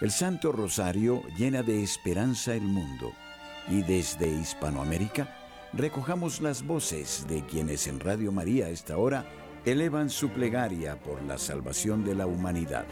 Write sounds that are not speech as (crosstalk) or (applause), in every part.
El Santo Rosario llena de esperanza el mundo y desde Hispanoamérica recojamos las voces de quienes en Radio María a esta hora elevan su plegaria por la salvación de la humanidad.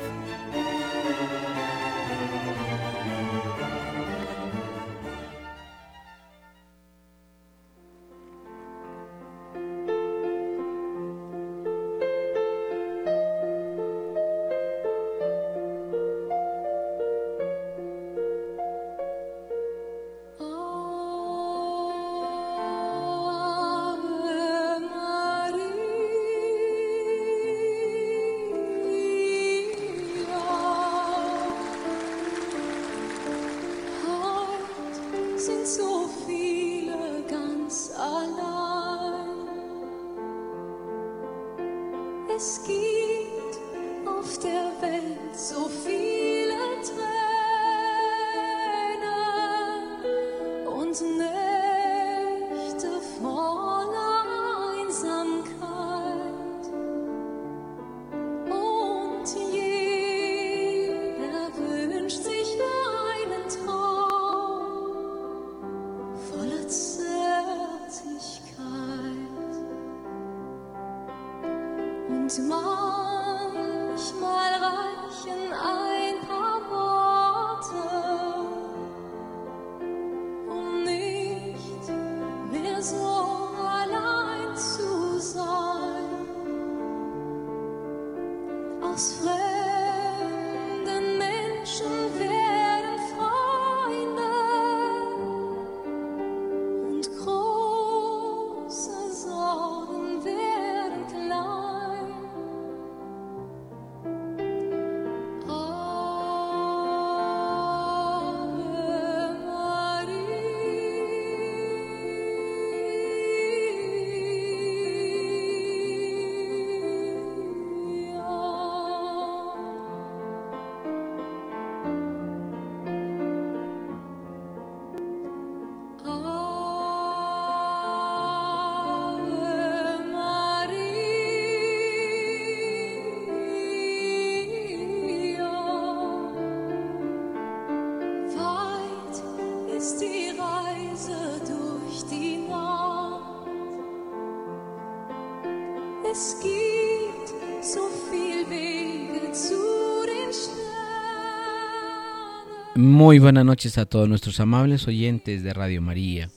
Muy buenas noches a todos nuestros amables oyentes de Radio María.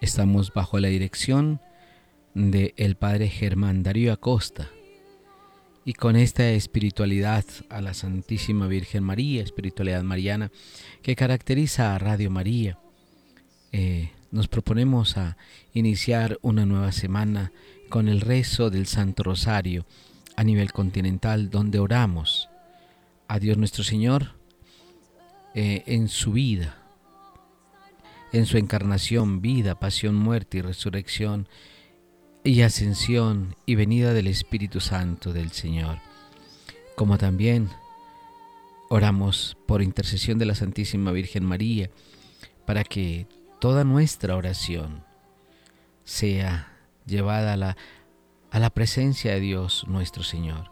Estamos bajo la dirección de el Padre Germán Darío Acosta y con esta espiritualidad a la Santísima Virgen María, espiritualidad mariana que caracteriza a Radio María, eh, nos proponemos a iniciar una nueva semana con el rezo del Santo Rosario a nivel continental donde oramos a Dios nuestro Señor eh, en su vida, en su encarnación, vida, pasión, muerte y resurrección y ascensión y venida del Espíritu Santo del Señor. Como también oramos por intercesión de la Santísima Virgen María para que toda nuestra oración sea llevada a la, a la presencia de Dios nuestro Señor.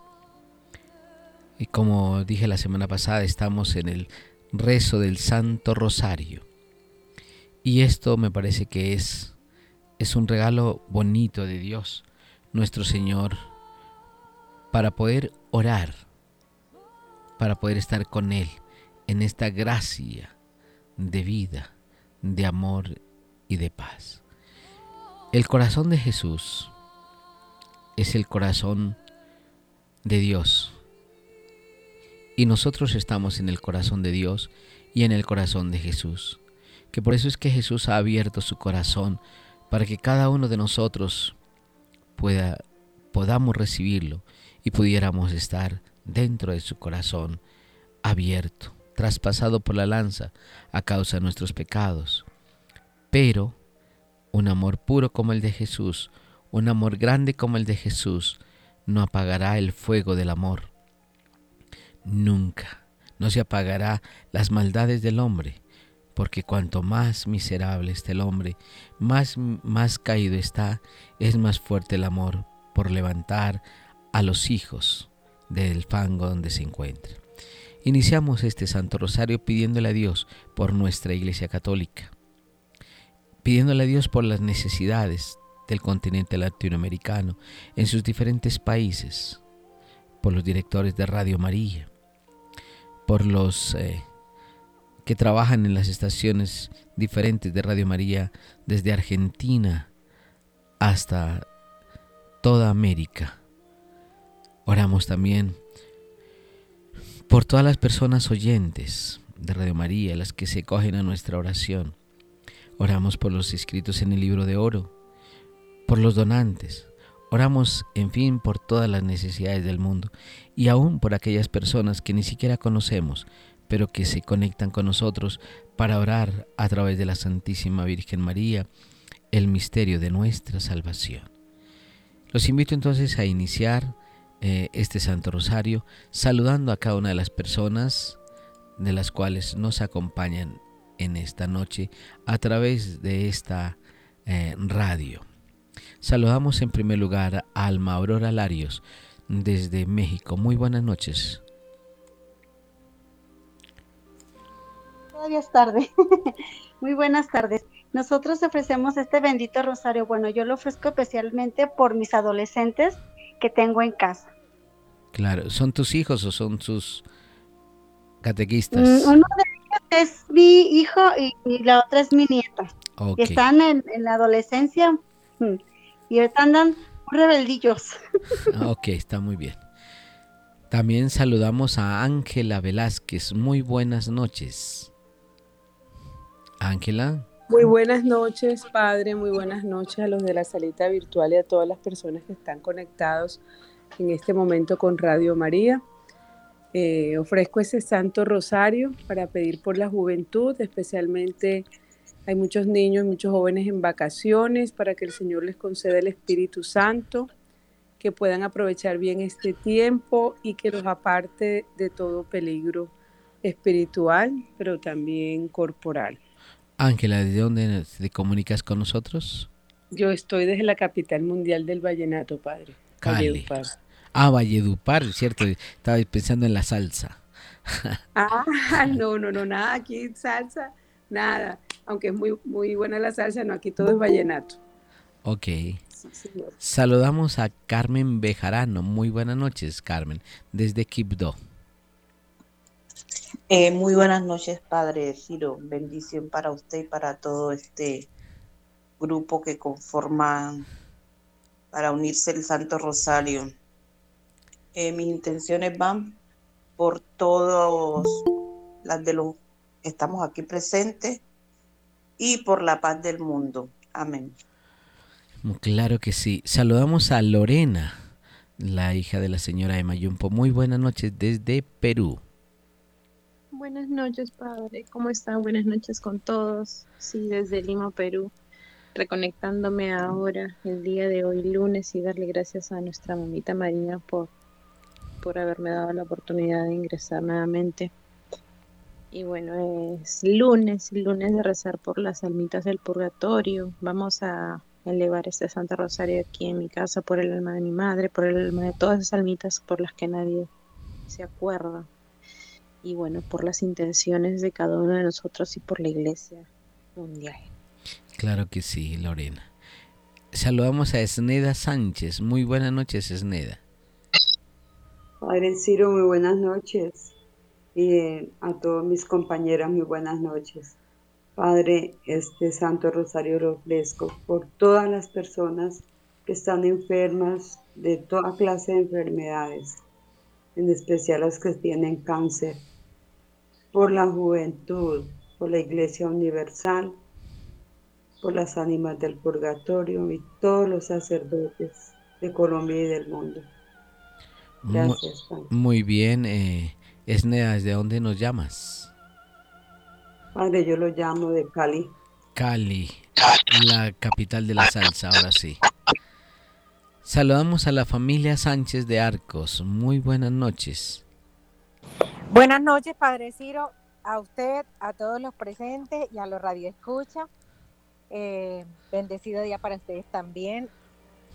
Y como dije la semana pasada, estamos en el rezo del Santo Rosario. Y esto me parece que es, es un regalo bonito de Dios, nuestro Señor, para poder orar, para poder estar con Él en esta gracia de vida, de amor y de paz. El corazón de Jesús es el corazón de Dios y nosotros estamos en el corazón de Dios y en el corazón de Jesús. Que por eso es que Jesús ha abierto su corazón para que cada uno de nosotros pueda podamos recibirlo y pudiéramos estar dentro de su corazón abierto, traspasado por la lanza a causa de nuestros pecados. Pero un amor puro como el de Jesús, un amor grande como el de Jesús, no apagará el fuego del amor nunca. No se apagará las maldades del hombre, porque cuanto más miserable esté el hombre, más, más caído está, es más fuerte el amor por levantar a los hijos del fango donde se encuentra. Iniciamos este Santo Rosario pidiéndole a Dios por nuestra Iglesia Católica, pidiéndole a Dios por las necesidades del continente latinoamericano en sus diferentes países, por los directores de Radio María, por los eh, que trabajan en las estaciones diferentes de Radio María desde Argentina hasta toda América. Oramos también por todas las personas oyentes de Radio María, las que se cogen a nuestra oración. Oramos por los inscritos en el libro de oro, por los donantes. Oramos, en fin, por todas las necesidades del mundo y aún por aquellas personas que ni siquiera conocemos, pero que se conectan con nosotros para orar a través de la Santísima Virgen María el misterio de nuestra salvación. Los invito entonces a iniciar eh, este Santo Rosario saludando a cada una de las personas de las cuales nos acompañan en esta noche a través de esta eh, radio. Saludamos en primer lugar a Alma Aurora Larios desde México. Muy buenas noches. Todavía es tarde. (laughs) Muy buenas tardes. Nosotros ofrecemos este bendito rosario. Bueno, yo lo ofrezco especialmente por mis adolescentes que tengo en casa. Claro, ¿son tus hijos o son sus catequistas? Mm, uno de ellos es mi hijo y, la otra es mi nieta. Están en, la adolescencia mm, y andan rebeldillos. (laughs) ok, está muy bien. También saludamos a Ángela Velázquez. Muy buenas noches. Ángela. Muy buenas noches, padre. Muy buenas noches a los de la salita virtual y a todas las personas que están conectados en este momento con Radio María. Eh, ofrezco ese Santo Rosario para pedir por la juventud, especialmente hay muchos niños y muchos jóvenes en vacaciones para que el Señor les conceda el Espíritu Santo, que puedan aprovechar bien este tiempo y que los aparte de todo peligro espiritual, pero también corporal. Ángela, ¿de dónde te comunicas con nosotros? Yo estoy desde la capital mundial del vallenato, padre. Cali. Ah, Valledupar, cierto. Estaba pensando en la salsa. ah, (laughs) no, no, no, nada aquí salsa, nada. Aunque es muy, muy buena la salsa, no, aquí todo es vallenato. Ok. Saludamos a Carmen Bejarano. Muy buenas noches, Carmen, desde Quibdó. Eh, muy buenas noches, Padre Ciro. Bendición para usted y para todo este grupo que conforman para unirse el Santo Rosario. Eh, mis intenciones van por todos las de los que estamos aquí presentes y por la paz del mundo. Amén. Claro que sí. Saludamos a Lorena, la hija de la señora Emma Yumpo. Muy buenas noches desde Perú. Buenas noches, padre. ¿Cómo están? Buenas noches con todos. Sí, desde Lima, Perú reconectándome ahora, el día de hoy, lunes, y darle gracias a nuestra mamita Marina por, por haberme dado la oportunidad de ingresar nuevamente. Y bueno, es lunes, lunes de rezar por las almitas del purgatorio. Vamos a elevar este Santa Rosario aquí en mi casa por el alma de mi madre, por el alma de todas esas almitas por las que nadie se acuerda. Y bueno, por las intenciones de cada uno de nosotros y por la iglesia mundial. Claro que sí, Lorena. Saludamos a Esneda Sánchez. Muy buenas noches, Esneda. Padre Ciro, muy buenas noches. Y a todos mis compañeras, muy buenas noches. Padre, este Santo Rosario lo ofrezco por todas las personas que están enfermas de toda clase de enfermedades, en especial las que tienen cáncer, por la juventud, por la Iglesia Universal, por las ánimas del purgatorio y todos los sacerdotes de Colombia y del mundo. Gracias. Muy, bien. Eh, Esnea, ¿desde dónde nos llamas? Padre, yo lo llamo de Cali. Cali, la capital de la salsa, ahora sí. Saludamos a la familia Sánchez de Arcos. Muy buenas noches. Buenas noches, Padre Ciro, a usted, a todos los presentes y a los radioescuchas. Eh, bendecido día para ustedes también.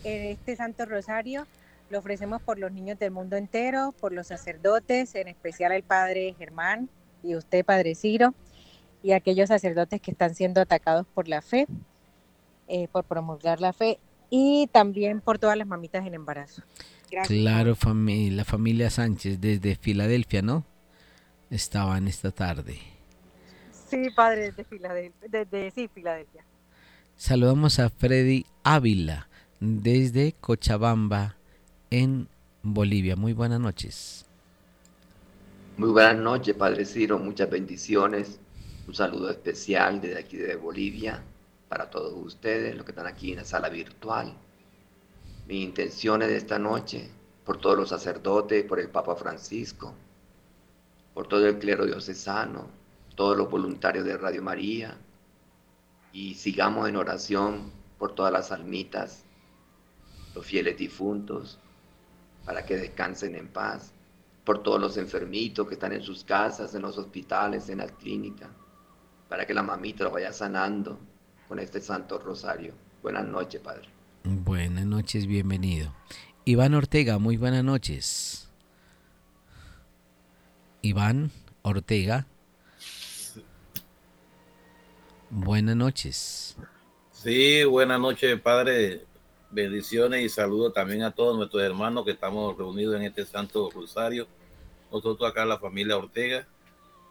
En este Santo Rosario Lo ofrecemos por los niños del mundo entero, por los sacerdotes, en especial el Padre Germán y usted, Padre Ciro, y aquellos sacerdotes que están siendo atacados por la fe, eh, por promulgar la fe, y también por todas las mamitas en embarazo. Claro, la familia Sánchez desde Filadelfia, ¿no? Estaban esta tarde. Sí, padre, desde Filadelfia. Desde, sí, Filadelfia. Saludamos a Freddy Ávila desde Cochabamba, en Bolivia. Muy buenas noches. Muy buenas noches, Padre Ciro. Muchas bendiciones. Un saludo especial desde aquí de Bolivia para todos ustedes, los que están aquí en la sala virtual. Mi intención es de esta noche, por todos los sacerdotes, por el Papa Francisco, por todo el clero diocesano, todos los voluntarios de Radio María, y sigamos en oración por todas las almitas, los fieles difuntos, para que descansen en paz, por todos los enfermitos que están en sus casas, en los hospitales, en las clínicas, para que la mamita lo vaya sanando con este Santo Rosario. Buenas noches, Padre. Buenas noches, bienvenido. Iván Ortega, muy buenas noches. Iván Ortega. Buenas noches. Sí, buenas noches, Padre bendiciones y saludos también a todos nuestros hermanos que estamos reunidos en este Santo Rosario. Nosotros acá, la familia Ortega,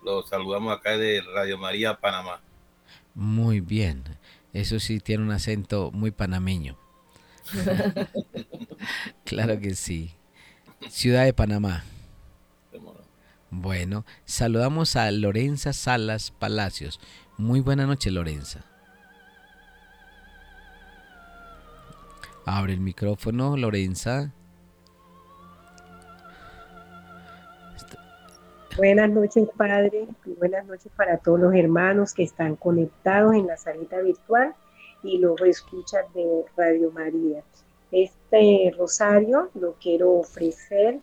los saludamos acá de Radio María, Panamá. Muy bien, eso sí tiene un acento muy panameño. (laughs) claro que sí. Ciudad de Panamá. Bueno, saludamos a Lorenza Salas Palacios. Muy buena noche, Lorenza. Abre el micrófono, Lorenza. Buenas noches, Padre, buenas noches para todos los hermanos que están conectados en la salita virtual y los escuchas de Radio María. Este rosario lo quiero ofrecer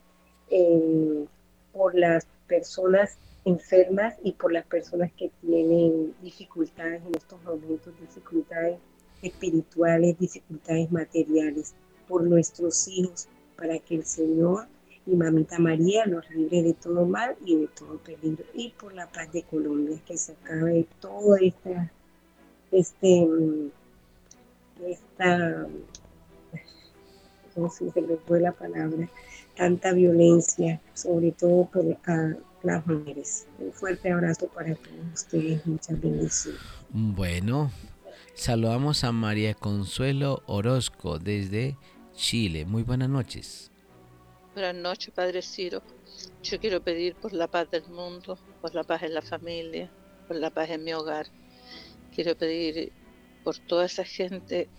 eh, por las personas enfermas y por las personas que tienen dificultades en estos momentos, dificultades espirituales, dificultades materiales, por nuestros hijos, para que el Señor y Mamita María nos libre de todo mal y de todo peligro, y por la paz de Colombia, que se acabe todo esta, este, esta, no si se me fue la palabra, tanta violencia, sobre todo por las mujeres. Un fuerte abrazo para todos ustedes, muchas bendiciones. Bueno, Saludamos a María Consuelo Orozco desde Chile. Muy buenas noches. Buenas noches, Padre Ciro. Yo quiero pedir por la paz del mundo, por la paz en la familia, por la paz en mi hogar. Quiero pedir por toda esa gente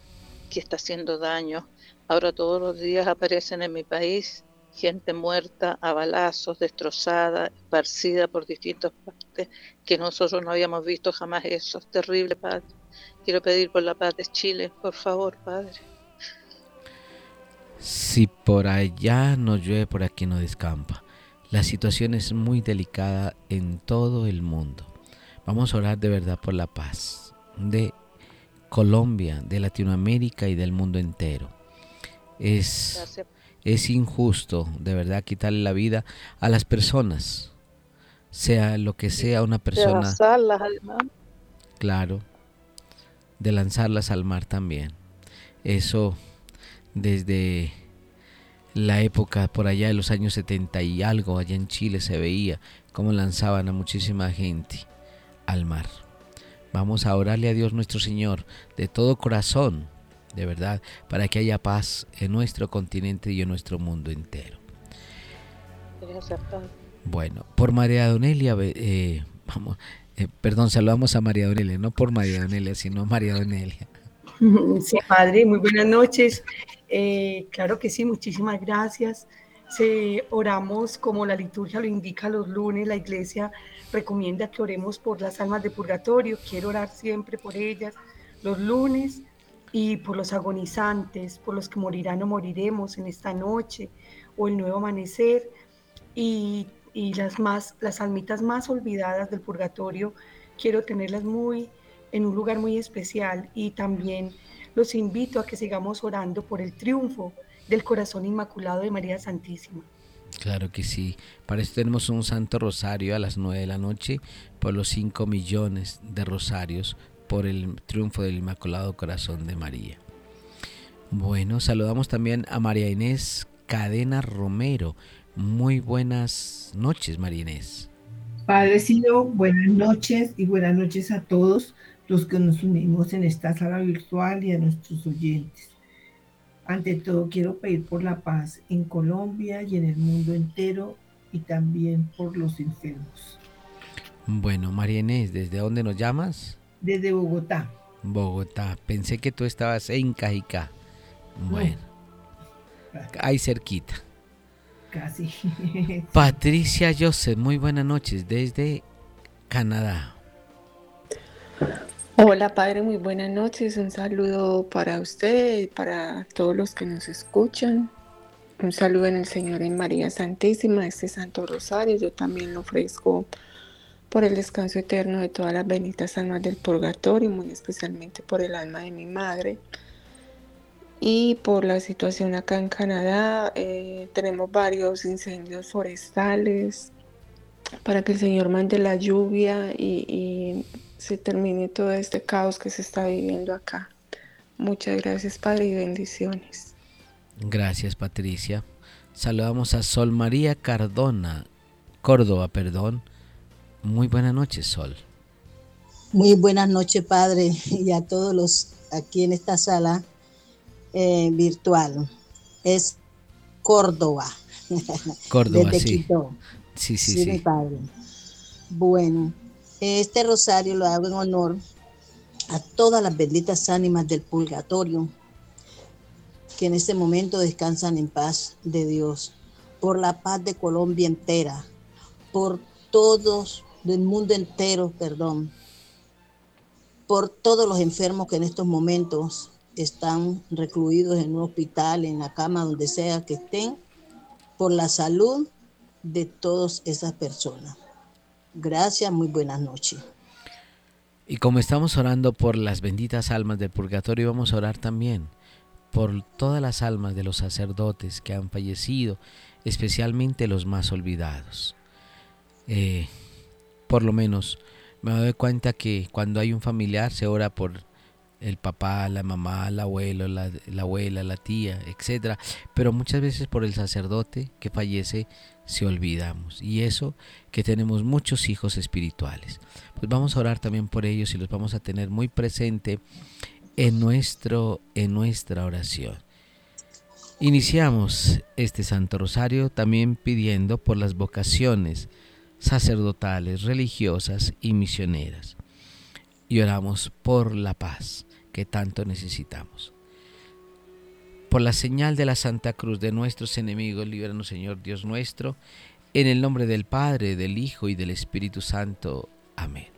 que está haciendo daño. Ahora todos los días aparecen en mi país gente muerta a balazos, destrozada, esparcida por distintas partes, que nosotros no habíamos visto jamás eso. Es terrible, Padre. Quiero pedir por la paz de Chile, por favor, Padre. Si por allá no llueve, por aquí no descampa. La situación es muy delicada en todo el mundo. Vamos a orar de verdad por la paz de Colombia, de Latinoamérica y del mundo entero. Es, es injusto, de verdad, quitarle la vida a las personas, sea lo que sea una persona. Claro, de lanzarlas al mar también. Eso desde la época por allá de los años 70 y algo, allá en Chile se veía cómo lanzaban a muchísima gente al mar. Vamos a orarle a Dios nuestro Señor de todo corazón, de verdad, para que haya paz en nuestro continente y en nuestro mundo entero. Bueno, por María Donelia, eh, vamos, eh, perdón, saludamos a María Donelia, no por María Donelia, sino María Donelia. (laughs) Sí, padre, muy buenas noches. Eh, claro que sí, muchísimas gracias. Se, oramos como la liturgia lo indica los lunes, la iglesia recomienda que oremos por las almas de purgatorio. Quiero orar siempre por ellas los lunes y por los agonizantes, por los que morirán o moriremos en esta noche o el nuevo amanecer. Y y las más las almitas más olvidadas del purgatorio quiero tenerlas muy en un lugar muy especial y también los invito a que sigamos orando por el triunfo del corazón inmaculado de María Santísima. Claro que sí. Para eso tenemos un Santo Rosario a las 9 de la noche por los 5 millones de rosarios por el triunfo del Inmaculado Corazón de María. Bueno, saludamos también a María Inés Cadena Romero. Muy buenas noches, María Inés. Padre Silo, buenas noches y buenas noches a todos los que nos unimos en esta sala virtual y a nuestros oyentes. Ante todo, quiero pedir por la paz en Colombia y en el mundo entero y también por los enfermos. Bueno, María Inés, ¿desde dónde nos llamas? Desde Bogotá. Bogotá. Pensé que tú estabas en Cajicá. Bueno, ahí cerquita. Casi. (laughs) Patricia Joseph, muy buenas noches desde Canadá. Hola Padre, muy buenas noches. Un saludo para usted y para todos los que nos escuchan. Un saludo en el Señor en María Santísima, este Santo Rosario. Yo también lo ofrezco por el descanso eterno de todas las benditas almas del purgatorio, muy especialmente por el alma de mi madre. Y por la situación acá en Canadá, eh, tenemos varios incendios forestales para que el Señor mande la lluvia y se termine todo este caos que se está viviendo acá. Muchas gracias, Padre, y bendiciones. Gracias, Patricia. Saludamos a Sol María Cardona, Córdoba, perdón. Muy buenas noches, Sol. Muy buenas noches, Padre, y a todos los aquí en esta sala eh, virtual. Es Córdoba. Córdoba, sí. sí. Sí, sí, Padre. Bueno, este rosario lo hago en honor a todas las benditas ánimas del purgatorio que en este momento descansan en paz de Dios, por la paz de Colombia entera, por todos del mundo entero, perdón, por todos los enfermos que en estos momentos están recluidos en un hospital, en la cama, donde sea que estén, por la salud de todas esas personas. Gracias, muy buenas noches. Y como estamos orando por las benditas almas del purgatorio, vamos a orar también por todas las almas de los sacerdotes que han fallecido, especialmente los más olvidados. Eh, por lo menos me doy cuenta que cuando hay un familiar se ora por el papá, la mamá, el abuelo, la, la abuela, la tía, etc. Pero muchas veces por el sacerdote que fallece si olvidamos. Y eso que tenemos muchos hijos espirituales. Pues vamos a orar también por ellos y los vamos a tener muy presente en, nuestro, en nuestra oración. Iniciamos este Santo Rosario también pidiendo por las vocaciones sacerdotales, religiosas y misioneras. Y oramos por la paz que tanto necesitamos. Por la señal de la Santa Cruz de nuestros enemigos, líbranos Señor Dios nuestro, en el nombre del Padre, del Hijo y del Espíritu Santo. Amén.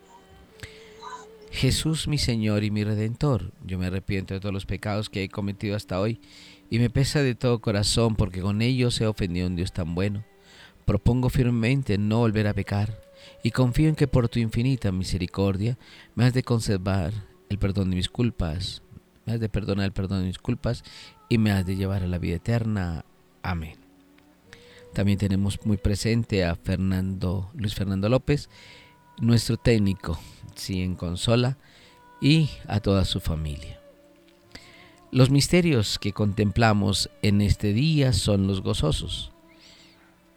Jesús mi Señor y mi Redentor, yo me arrepiento de todos los pecados que he cometido hasta hoy y me pesa de todo corazón porque con ellos he ofendido a un Dios tan bueno. Propongo firmemente no volver a pecar y confío en que por tu infinita misericordia me has de conservar el perdón de mis culpas, me has de perdonar el perdón de mis culpas y me has de llevar a la vida eterna. Amén. También tenemos muy presente a Fernando, Luis Fernando López, nuestro técnico, sí, en consola, y a toda su familia. Los misterios que contemplamos en este día son los gozosos.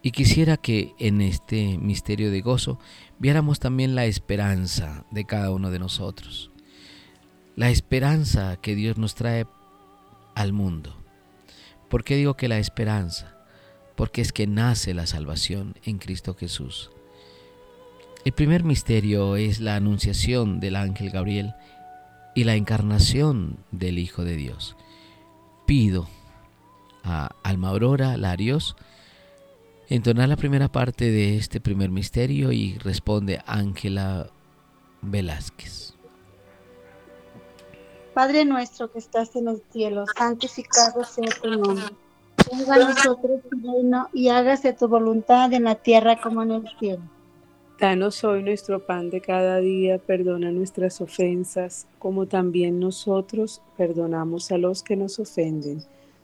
Y quisiera que en este misterio de gozo viéramos también la esperanza de cada uno de nosotros. La esperanza que Dios nos trae al mundo. ¿Por qué digo que la esperanza? Porque es que nace la salvación en Cristo Jesús. El primer misterio es la anunciación del ángel Gabriel y la encarnación del Hijo de Dios. Pido a Alma Aurora Larios entonar la primera parte de este primer misterio y responde Ángela Velázquez. Padre nuestro que estás en los cielos, santificado sea tu nombre. Venga a nosotros tu reino y hágase tu voluntad en la tierra como en el cielo. Danos hoy nuestro pan de cada día, perdona nuestras ofensas, como también nosotros perdonamos a los que nos ofenden.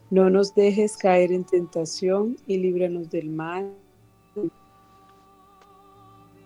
No nos dejes caer en tentación y líbranos del mal.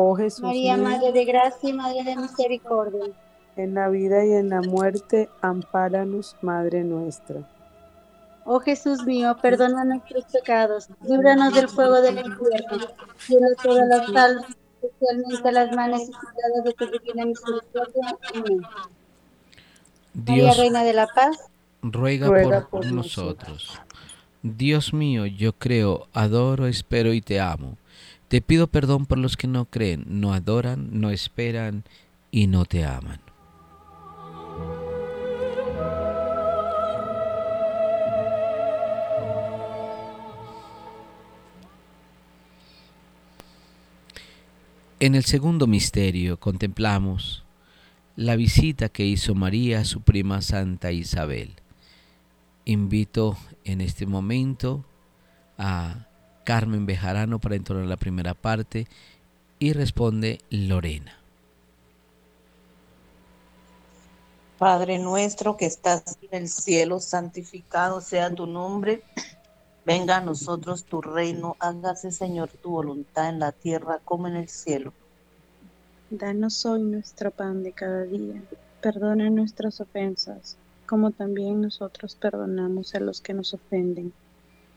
Oh Jesús. María, mío, Madre de Gracia y Madre de Misericordia. En la vida y en la muerte, ampáranos, Madre nuestra. Oh Jesús mío, perdona nuestros pecados, líbranos del fuego del infierno, llena todas las almas, especialmente las más necesitadas de tu divina misericordia. Amén. María, Dios Reina de la Paz, ruega, ruega por, por nosotros. Dios mío, yo creo, adoro, espero y te amo. Te pido perdón por los que no creen, no adoran, no esperan y no te aman. En el segundo misterio contemplamos la visita que hizo María a su prima Santa Isabel. Invito en este momento a Carmen Bejarano para entonar la primera parte y responde Lorena. Padre nuestro que estás en el cielo, santificado sea tu nombre. Venga a nosotros tu reino, hágase Señor tu voluntad en la tierra como en el cielo. Danos hoy nuestro pan de cada día. Perdona nuestras ofensas, como también nosotros perdonamos a los que nos ofenden.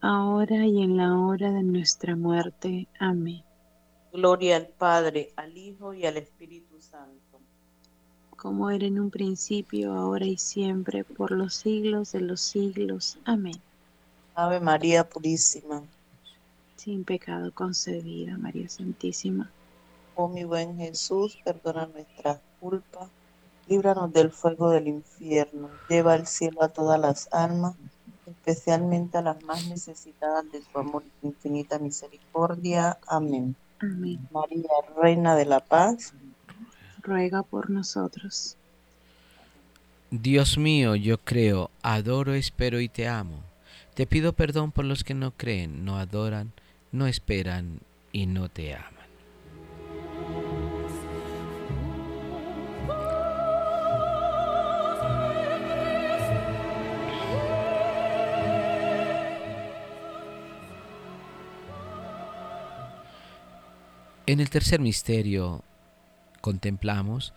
ahora y en la hora de nuestra muerte. Amén. Gloria al Padre, al Hijo y al Espíritu Santo. Como era en un principio, ahora y siempre, por los siglos de los siglos. Amén. Ave María Purísima. Sin pecado concebida, María Santísima. Oh mi buen Jesús, perdona nuestras culpas, líbranos del fuego del infierno, lleva al cielo a todas las almas, especialmente a las más necesitadas de tu amor y infinita misericordia. Amén. Amén. María, Reina de la Paz, ruega por nosotros. Dios mío, yo creo, adoro, espero y te amo. Te pido perdón por los que no creen, no adoran, no esperan y no te aman. En el tercer misterio contemplamos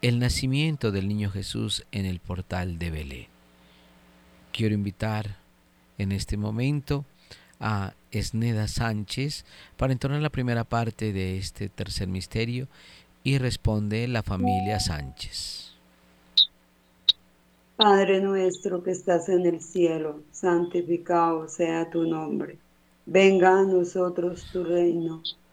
el nacimiento del niño Jesús en el portal de Belén. Quiero invitar en este momento a Esneda Sánchez para entonar la primera parte de este tercer misterio Y responde la familia Sánchez. Padre nuestro que estás en el cielo, santificado sea tu nombre. Venga a nosotros tu reino.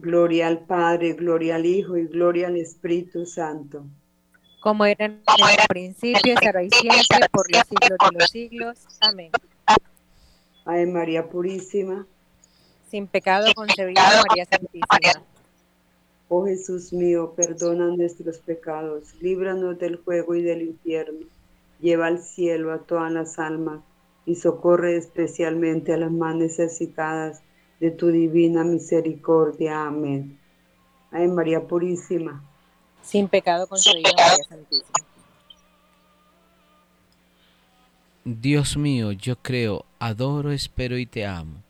Gloria al Padre, gloria al Hijo y gloria al Espíritu Santo. Como era en el principio, será y siempre, por los siglos de los siglos. Amén. Ave María Purísima. Sin pecado concebida María Santísima. Oh Jesús mío, perdona nuestros pecados, líbranos del fuego y del infierno. Lleva al cielo a todas las almas y socorre especialmente a las más necesitadas de tu divina misericordia. Amén. Ave María Purísima. Sin pecado concebida María Santísima. Dios mío, yo creo, adoro, espero y te amo.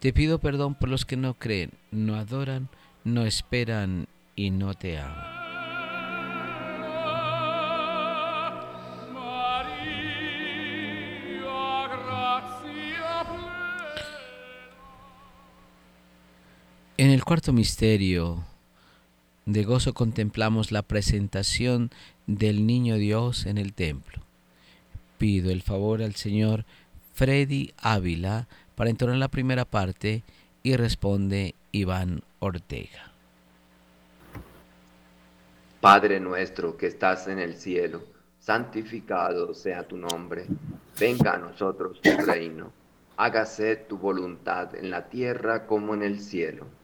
Te pido perdón por los que no creen, no adoran, no esperan y no te aman. En el cuarto misterio de gozo contemplamos la presentación del niño Dios en el templo. Pido el favor al señor Freddy Ávila para entonar la primera parte y responde Iván Ortega. Padre nuestro que estás en el cielo, santificado sea tu nombre, venga a nosotros tu reino, hágase tu voluntad en la tierra como en el cielo.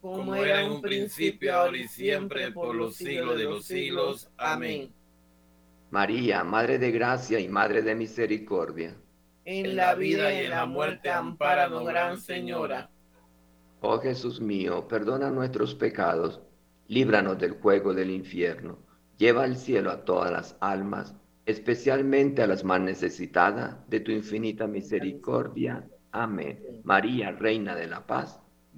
como era en un principio, ahora y siempre, por los siglos de los siglos. Amén. María, Madre de Gracia y Madre de Misericordia. En la vida y en la muerte, ampáranos, Gran Señora. Oh Jesús mío, perdona nuestros pecados, líbranos del fuego del infierno, lleva al cielo a todas las almas, especialmente a las más necesitadas de tu infinita misericordia. Amén. María, Reina de la Paz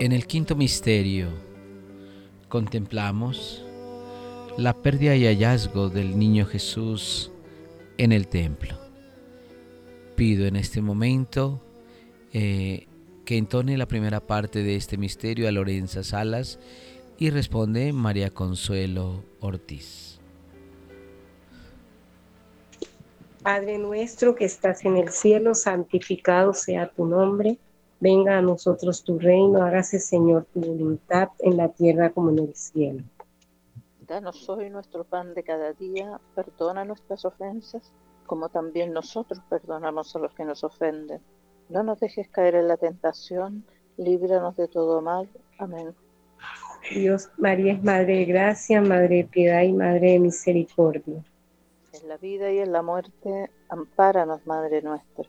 En el quinto misterio contemplamos la pérdida y hallazgo del niño Jesús en el templo. Pido en este momento eh, que entone la primera parte de este misterio a Lorenza Salas y responde María Consuelo Ortiz. Padre nuestro que estás en el cielo, santificado sea tu nombre Venga a nosotros tu reino, hágase Señor tu voluntad en la tierra como en el cielo. Danos hoy nuestro pan de cada día, perdona nuestras ofensas, como también nosotros perdonamos a los que nos ofenden. No nos dejes caer en la tentación, líbranos de todo mal. Amén. Dios, María es Madre de Gracia, Madre de Piedad y Madre de Misericordia. En la vida y en la muerte, ampáranos, Madre nuestra.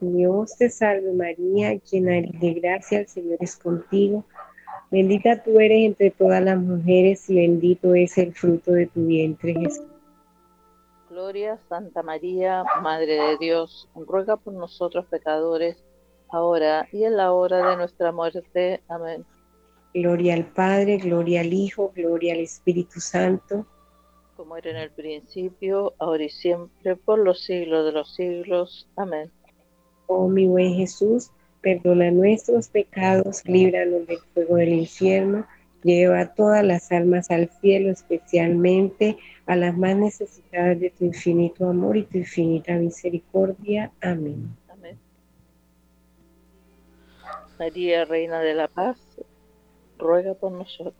Dios te salve María, llena eres de gracia, el Señor es contigo. Bendita tú eres entre todas las mujeres y bendito es el fruto de tu vientre Jesús. Gloria Santa María, Madre de Dios, ruega por nosotros pecadores, ahora y en la hora de nuestra muerte. Amén. Gloria al Padre, gloria al Hijo, gloria al Espíritu Santo. Como era en el principio, ahora y siempre, por los siglos de los siglos. Amén. Oh mi buen Jesús, perdona nuestros pecados, líbranos del fuego del infierno, lleva todas las almas al cielo, especialmente a las más necesitadas de tu infinito amor y tu infinita misericordia. Amén. María, Reina de la Paz, ruega por nosotros.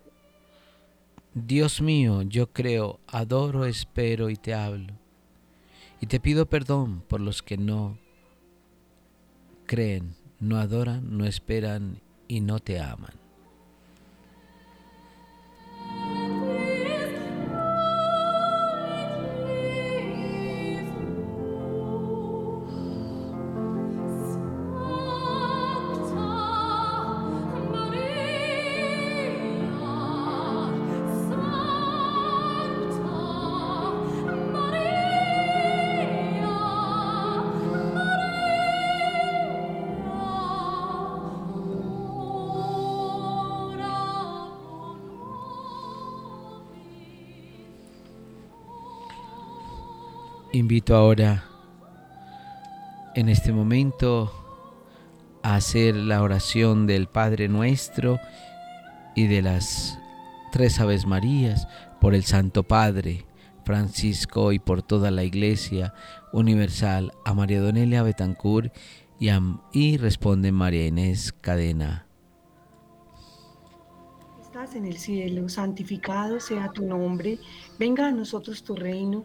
Dios mío, yo creo, adoro, espero y te hablo. Y te pido perdón por los que no creen, no adoran, no esperan y no te aman. Invito ahora en este momento a hacer la oración del Padre Nuestro y de las tres Aves Marías por el Santo Padre Francisco y por toda la Iglesia Universal a María Donelia Betancourt y, y responde María Inés Cadena. Estás en el cielo, santificado sea tu nombre, venga a nosotros tu reino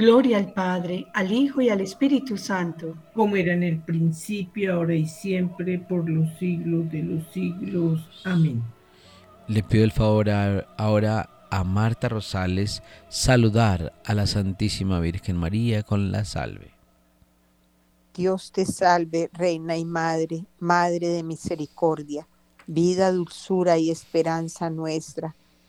Gloria al Padre, al Hijo y al Espíritu Santo. Como era en el principio, ahora y siempre, por los siglos de los siglos. Amén. Le pido el favor ahora a Marta Rosales saludar a la Santísima Virgen María con la salve. Dios te salve, Reina y Madre, Madre de misericordia, vida, dulzura y esperanza nuestra.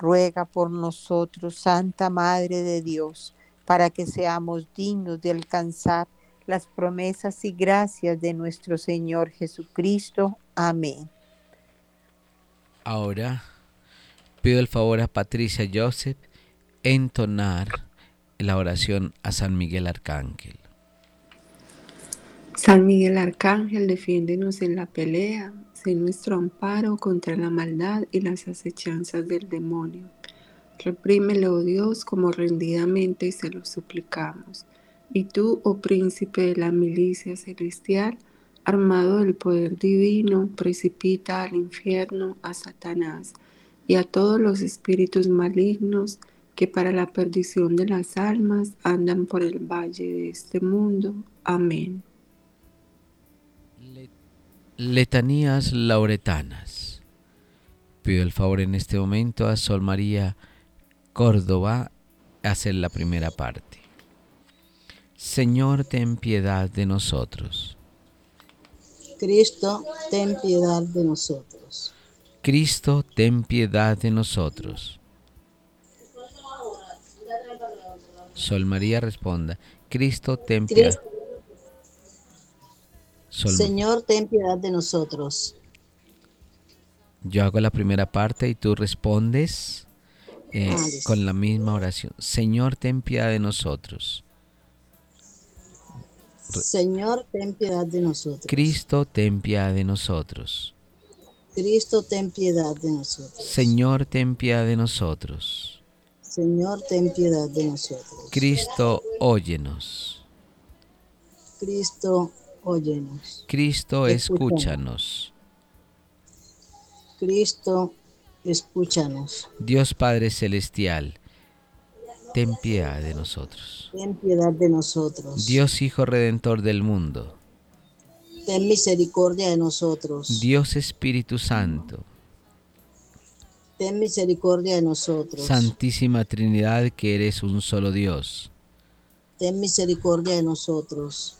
ruega por nosotros, Santa Madre de Dios, para que seamos dignos de alcanzar las promesas y gracias de nuestro Señor Jesucristo. Amén. Ahora pido el favor a Patricia Joseph entonar la oración a San Miguel Arcángel. San Miguel Arcángel, defiéndenos en la pelea Sé nuestro amparo contra la maldad y las acechanzas del demonio. Reprímelo, oh Dios, como rendidamente se lo suplicamos. Y tú, oh príncipe de la milicia celestial, armado del poder divino, precipita al infierno a Satanás y a todos los espíritus malignos que para la perdición de las almas andan por el valle de este mundo. Amén. Letanías lauretanas. Pido el favor en este momento a Sol María Córdoba hacer la primera parte. Señor, ten piedad de nosotros. Cristo, ten piedad de nosotros. Cristo, ten piedad de nosotros. Sol María responda, Cristo, ten piedad. Señor, ten piedad de nosotros. Yo hago la primera parte y tú respondes eh, con la misma oración. Señor, ten piedad de nosotros. Señor, ten piedad de nosotros. Cristo, ten piedad de nosotros. Cristo, ten piedad de nosotros. Señor, ten piedad de nosotros. Señor, ten piedad de nosotros. Cristo, óyenos. Cristo, óyenos. Cristo, escúchanos. Cristo, escúchanos. Dios Padre Celestial, ten piedad de nosotros. Ten piedad de nosotros. Dios Hijo Redentor del mundo. Ten misericordia de nosotros. Dios Espíritu Santo. Ten misericordia de nosotros. Santísima Trinidad, que eres un solo Dios. Ten misericordia de nosotros.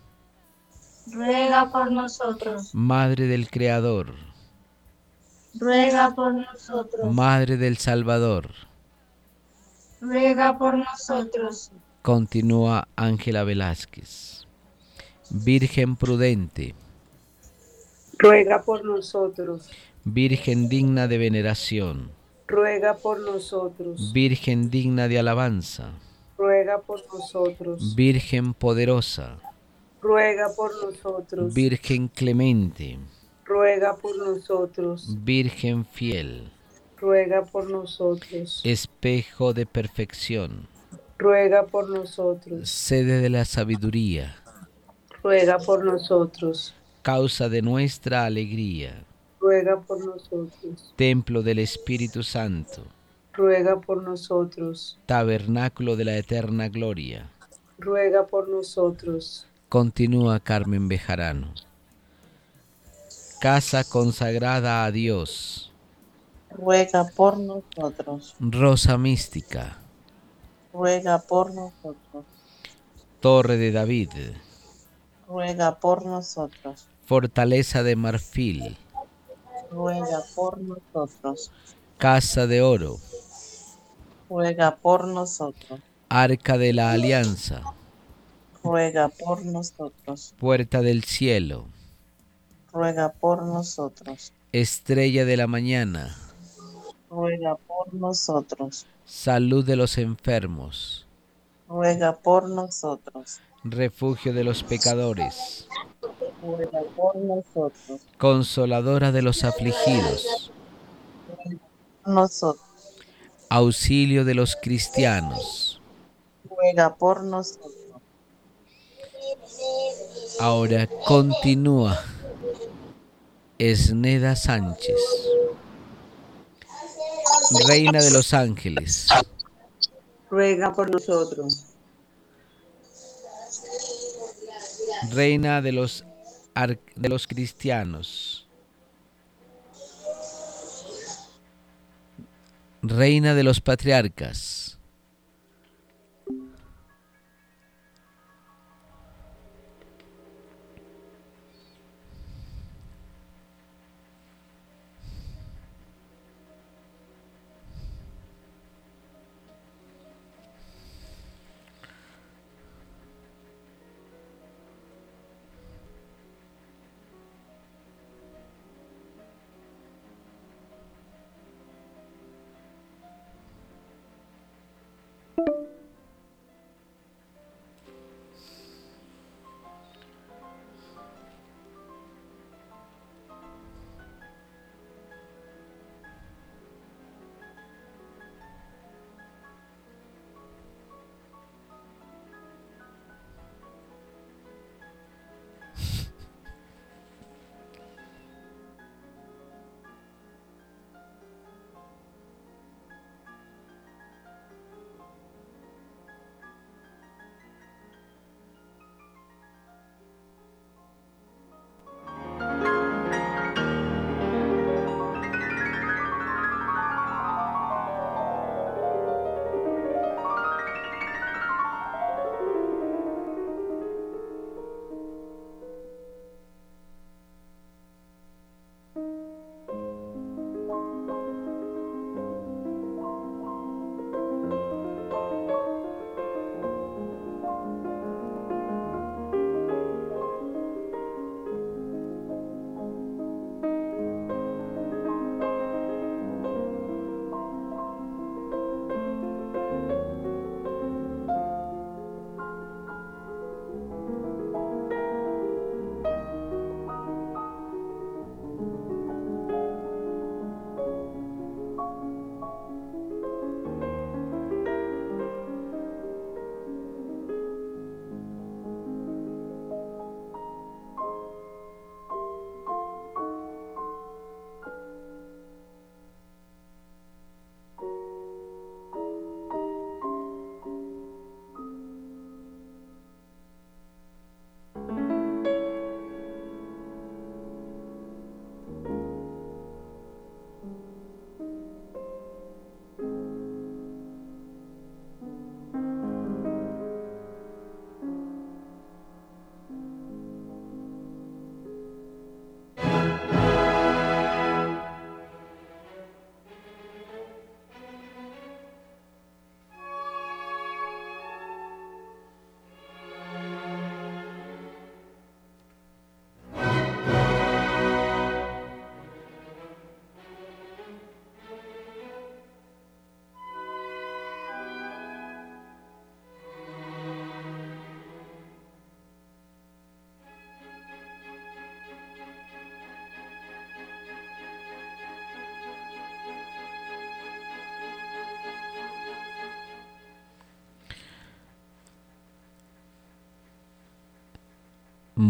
ruega por nosotros. Madre del Creador, ruega por nosotros. Madre del Salvador. Ruega por nosotros. Continúa Ángela Velázquez. Virgen prudente. Ruega por nosotros. Virgen digna de veneración. Ruega por nosotros. Virgen digna de alabanza. Ruega por nosotros. Virgen poderosa. Ruega por nosotros. Virgen clemente ruega por nosotros. Virgen fiel, ruega por nosotros. Espejo de perfección, ruega por nosotros. Sede de la sabiduría, ruega por nosotros. Causa de nuestra alegría, ruega por nosotros. Templo del Espíritu Santo, ruega por nosotros. Tabernáculo de la eterna gloria, ruega por nosotros. Continúa Carmen Bejarano casa consagrada a Dios. Ruega por nosotros. Rosa mística. Ruega por nosotros. Torre de David. Ruega por nosotros. Fortaleza de marfil. Ruega por nosotros. Casa de oro. Ruega por nosotros. Arca de la alianza. Ruega por nosotros. Puerta del cielo ruega por nosotros. Estrella de la mañana, ruega por nosotros. Salud de los enfermos, ruega por nosotros. Refugio de los pecadores, ruega por nosotros. Consoladora de los afligidos, nosotros. Auxilio de los cristianos, ruega por nosotros. Ahora continúa Esneda Sánchez, Reina de los Ángeles. Ruega por nosotros. Reina de los, de los cristianos. Reina de los patriarcas.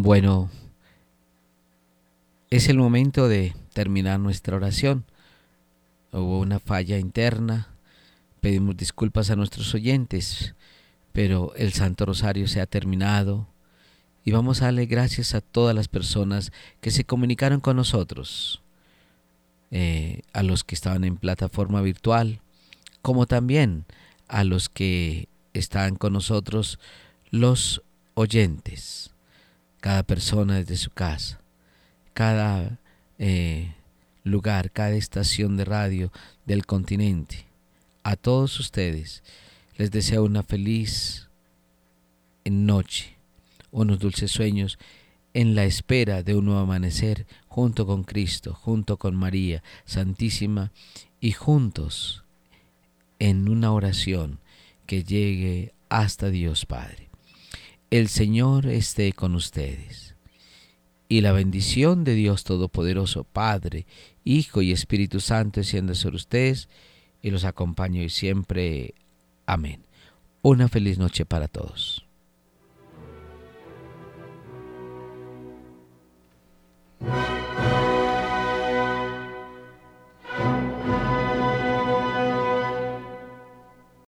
Bueno, es el momento de terminar nuestra oración. Hubo una falla interna, pedimos disculpas a nuestros oyentes, pero el Santo Rosario se ha terminado y vamos a darle gracias a todas las personas que se comunicaron con nosotros, eh, a los que estaban en plataforma virtual, como también a los que están con nosotros, los oyentes, cada persona desde su casa, cada eh, lugar, cada estación de radio del continente. A todos ustedes les deseo una feliz noche unos dulces sueños en la espera de un nuevo amanecer junto con Cristo, junto con María Santísima y juntos en una oración que llegue hasta Dios Padre. El Señor esté con ustedes. Y la bendición de Dios Todopoderoso, Padre, Hijo y Espíritu Santo, descienda sobre ustedes y los acompaño y siempre. Amén. Una feliz noche para todos.